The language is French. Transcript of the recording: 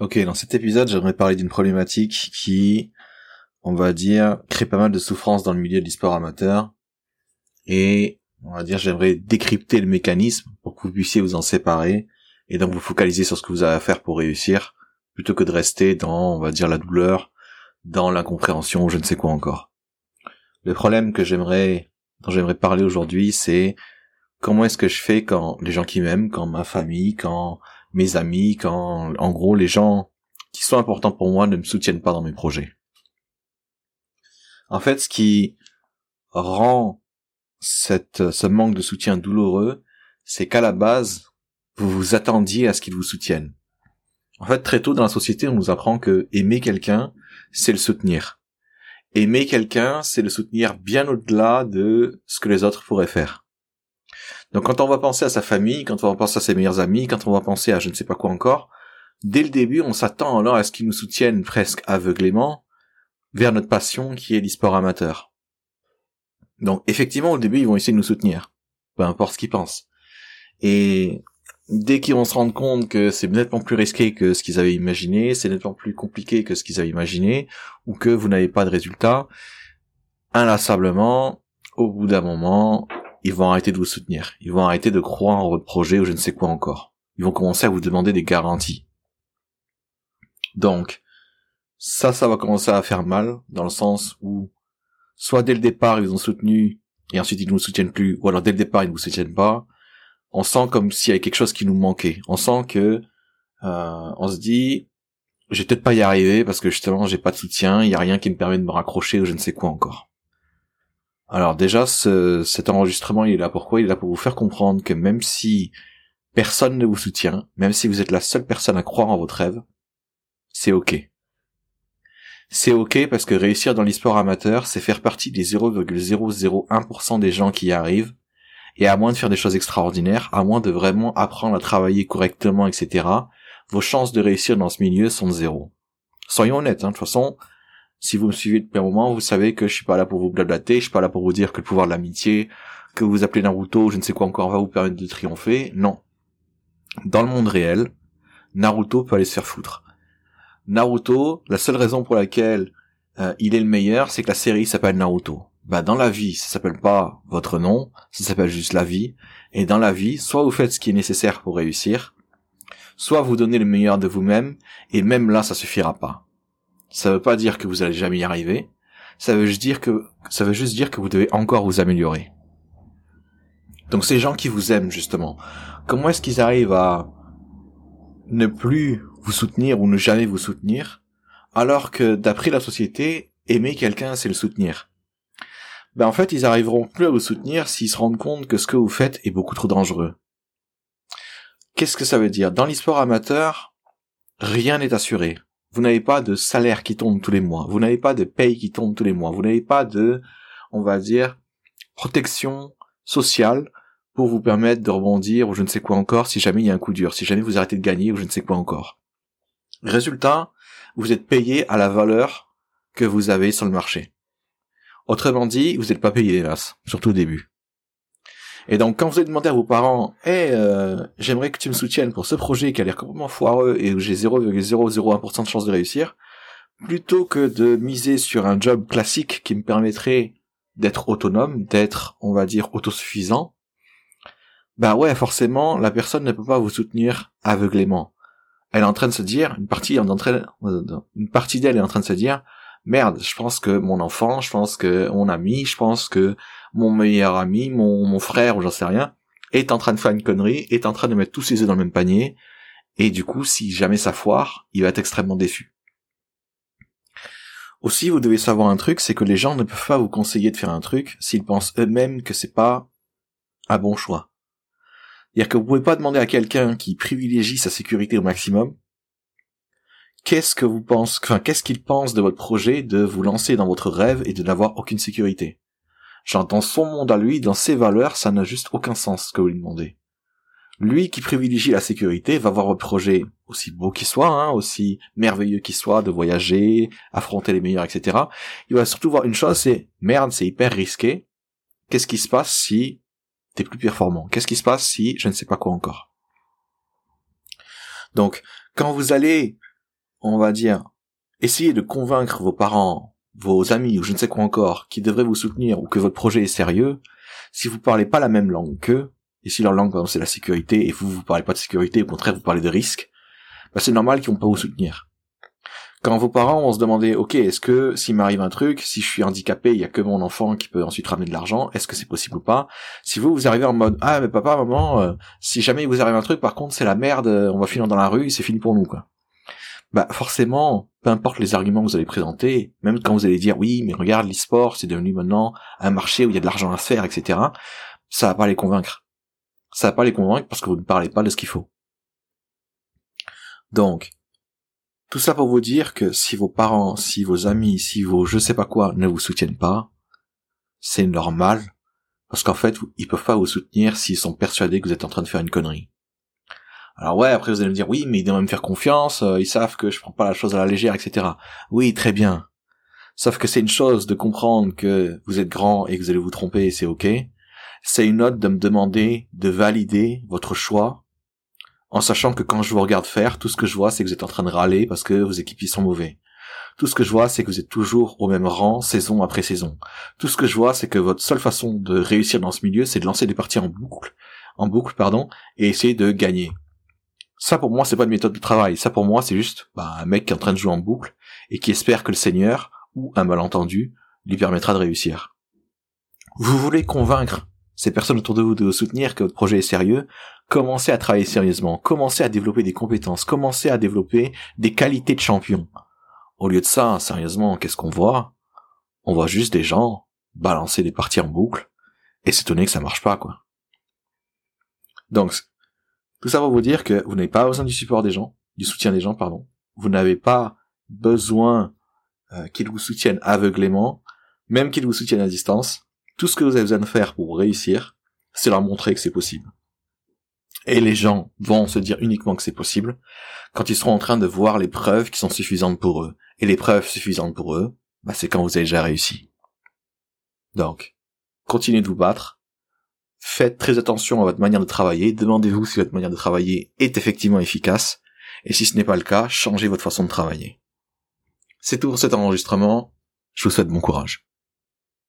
Ok, dans cet épisode, j'aimerais parler d'une problématique qui, on va dire, crée pas mal de souffrance dans le milieu de l'e-sport amateur. Et, on va dire, j'aimerais décrypter le mécanisme pour que vous puissiez vous en séparer et donc vous focaliser sur ce que vous avez à faire pour réussir, plutôt que de rester dans, on va dire, la douleur, dans l'incompréhension ou je ne sais quoi encore. Le problème que j'aimerais, dont j'aimerais parler aujourd'hui, c'est comment est-ce que je fais quand les gens qui m'aiment, quand ma famille, quand mes amis, quand, en gros, les gens qui sont importants pour moi ne me soutiennent pas dans mes projets. En fait, ce qui rend cette, ce manque de soutien douloureux, c'est qu'à la base, vous vous attendiez à ce qu'ils vous soutiennent. En fait, très tôt dans la société, on nous apprend que aimer quelqu'un, c'est le soutenir. Aimer quelqu'un, c'est le soutenir bien au-delà de ce que les autres pourraient faire. Donc quand on va penser à sa famille, quand on va penser à ses meilleurs amis, quand on va penser à je ne sais pas quoi encore, dès le début, on s'attend alors à ce qu'ils nous soutiennent presque aveuglément vers notre passion qui est l'e-sport amateur. Donc effectivement, au début, ils vont essayer de nous soutenir, peu importe ce qu'ils pensent. Et dès qu'ils vont se rendre compte que c'est nettement plus risqué que ce qu'ils avaient imaginé, c'est nettement plus compliqué que ce qu'ils avaient imaginé, ou que vous n'avez pas de résultat, inlassablement, au bout d'un moment, ils vont arrêter de vous soutenir. Ils vont arrêter de croire en votre projet ou je ne sais quoi encore. Ils vont commencer à vous demander des garanties. Donc, ça, ça va commencer à faire mal, dans le sens où, soit dès le départ, ils ont soutenu, et ensuite ils ne vous soutiennent plus, ou alors dès le départ, ils ne vous soutiennent pas. On sent comme s'il y avait quelque chose qui nous manquait. On sent que, euh, on se dit, je vais peut-être pas y arriver parce que justement, j'ai pas de soutien, il y a rien qui me permet de me raccrocher ou je ne sais quoi encore. Alors déjà, ce, cet enregistrement, il est là pourquoi Il est là pour vous faire comprendre que même si personne ne vous soutient, même si vous êtes la seule personne à croire en votre rêve, c'est ok. C'est ok parce que réussir dans l'e-sport amateur, c'est faire partie des 0,001% des gens qui y arrivent, et à moins de faire des choses extraordinaires, à moins de vraiment apprendre à travailler correctement, etc., vos chances de réussir dans ce milieu sont zéro. Soyons honnêtes, hein, de toute façon, si vous me suivez depuis un moment, vous savez que je suis pas là pour vous blablater, je suis pas là pour vous dire que le pouvoir de l'amitié, que vous appelez Naruto, je ne sais quoi encore, va vous permettre de triompher. Non. Dans le monde réel, Naruto peut aller se faire foutre. Naruto, la seule raison pour laquelle euh, il est le meilleur, c'est que la série s'appelle Naruto. Bah dans la vie, ça s'appelle pas votre nom, ça s'appelle juste la vie. Et dans la vie, soit vous faites ce qui est nécessaire pour réussir, soit vous donnez le meilleur de vous-même, et même là, ça suffira pas. Ça veut pas dire que vous allez jamais y arriver. Ça veut juste dire que, vous devez encore vous améliorer. Donc ces gens qui vous aiment, justement, comment est-ce qu'ils arrivent à ne plus vous soutenir ou ne jamais vous soutenir, alors que d'après la société, aimer quelqu'un, c'est le soutenir? Ben en fait, ils arriveront plus à vous soutenir s'ils se rendent compte que ce que vous faites est beaucoup trop dangereux. Qu'est-ce que ça veut dire? Dans l'histoire amateur, rien n'est assuré. Vous n'avez pas de salaire qui tombe tous les mois. Vous n'avez pas de paye qui tombe tous les mois. Vous n'avez pas de, on va dire, protection sociale pour vous permettre de rebondir ou je ne sais quoi encore si jamais il y a un coup dur, si jamais vous arrêtez de gagner ou je ne sais quoi encore. Résultat, vous êtes payé à la valeur que vous avez sur le marché. Autrement dit, vous n'êtes pas payé, hélas, surtout au début. Et donc, quand vous avez demandé à vos parents, eh, euh, j'aimerais que tu me soutiennes pour ce projet qui a l'air complètement foireux et où j'ai 0,001% de chance de réussir, plutôt que de miser sur un job classique qui me permettrait d'être autonome, d'être, on va dire, autosuffisant, bah ouais, forcément, la personne ne peut pas vous soutenir aveuglément. Elle est en train de se dire, une partie, une partie d'elle est en train de se dire, merde, je pense que mon enfant, je pense que mon ami, je pense que mon meilleur ami, mon, frère ou j'en sais rien, est en train de faire une connerie, est en train de mettre tous ses œufs dans le même panier, et du coup, si jamais ça foire, il va être extrêmement déçu. Aussi, vous devez savoir un truc, c'est que les gens ne peuvent pas vous conseiller de faire un truc s'ils pensent eux-mêmes que c'est pas un bon choix. C'est-à-dire que vous pouvez pas demander à quelqu'un qui privilégie sa sécurité au maximum, qu'est-ce que vous pensez, enfin, qu'est-ce qu'il pense de votre projet de vous lancer dans votre rêve et de n'avoir aucune sécurité? Dans son monde à lui, dans ses valeurs, ça n'a juste aucun sens ce que vous lui demandez. Lui qui privilégie la sécurité va voir votre projet aussi beau qu'il soit, hein, aussi merveilleux qu'il soit, de voyager, affronter les meilleurs, etc. Il va surtout voir une chose, c'est merde, c'est hyper risqué. Qu'est-ce qui se passe si t'es plus performant? Qu'est-ce qui se passe si je ne sais pas quoi encore? Donc, quand vous allez on va dire, essayez de convaincre vos parents, vos amis ou je ne sais quoi encore, qui devraient vous soutenir ou que votre projet est sérieux, si vous parlez pas la même langue qu'eux, et si leur langue c'est la sécurité et vous vous parlez pas de sécurité, au contraire vous parlez de risque, bah c'est normal qu'ils vont pas vous soutenir. Quand vos parents vont se demander, ok, est-ce que s'il m'arrive un truc, si je suis handicapé, il y a que mon enfant qui peut ensuite ramener de l'argent, est-ce que c'est possible ou pas? Si vous vous arrivez en mode, ah mais papa, maman, euh, si jamais il vous arrive un truc, par contre c'est la merde, euh, on va finir dans la rue, c'est fini pour nous quoi. Bah forcément, peu importe les arguments que vous allez présenter, même quand vous allez dire oui, mais regarde l'e-sport, c'est devenu maintenant un marché où il y a de l'argent à faire, etc. Ça va pas les convaincre. Ça va pas les convaincre parce que vous ne parlez pas de ce qu'il faut. Donc, tout ça pour vous dire que si vos parents, si vos amis, si vos je sais pas quoi ne vous soutiennent pas, c'est normal, parce qu'en fait, ils peuvent pas vous soutenir s'ils sont persuadés que vous êtes en train de faire une connerie. Alors ouais, après vous allez me dire oui, mais ils doivent me faire confiance, euh, ils savent que je prends pas la chose à la légère, etc. Oui, très bien. Sauf que c'est une chose de comprendre que vous êtes grand et que vous allez vous tromper et c'est ok. C'est une autre de me demander de valider votre choix en sachant que quand je vous regarde faire, tout ce que je vois, c'est que vous êtes en train de râler parce que vos équipiers sont mauvais. Tout ce que je vois, c'est que vous êtes toujours au même rang, saison après saison. Tout ce que je vois, c'est que votre seule façon de réussir dans ce milieu, c'est de lancer des parties en boucle, en boucle, pardon, et essayer de gagner. Ça, pour moi, c'est pas une méthode de travail. Ça, pour moi, c'est juste bah, un mec qui est en train de jouer en boucle et qui espère que le Seigneur, ou un malentendu, lui permettra de réussir. Vous voulez convaincre ces personnes autour de vous de vous soutenir que votre projet est sérieux, commencez à travailler sérieusement, commencez à développer des compétences, commencez à développer des qualités de champion. Au lieu de ça, sérieusement, qu'est-ce qu'on voit? On voit juste des gens balancer des parties en boucle et s'étonner que ça marche pas, quoi. Donc, tout ça va vous dire que vous n'avez pas besoin du support des gens, du soutien des gens, pardon. Vous n'avez pas besoin euh, qu'ils vous soutiennent aveuglément, même qu'ils vous soutiennent à distance. Tout ce que vous avez besoin de faire pour réussir, c'est leur montrer que c'est possible. Et les gens vont se dire uniquement que c'est possible quand ils seront en train de voir les preuves qui sont suffisantes pour eux. Et les preuves suffisantes pour eux, bah, c'est quand vous avez déjà réussi. Donc, continuez de vous battre. Faites très attention à votre manière de travailler. Demandez-vous si votre manière de travailler est effectivement efficace. Et si ce n'est pas le cas, changez votre façon de travailler. C'est tout pour cet enregistrement. Je vous souhaite bon courage.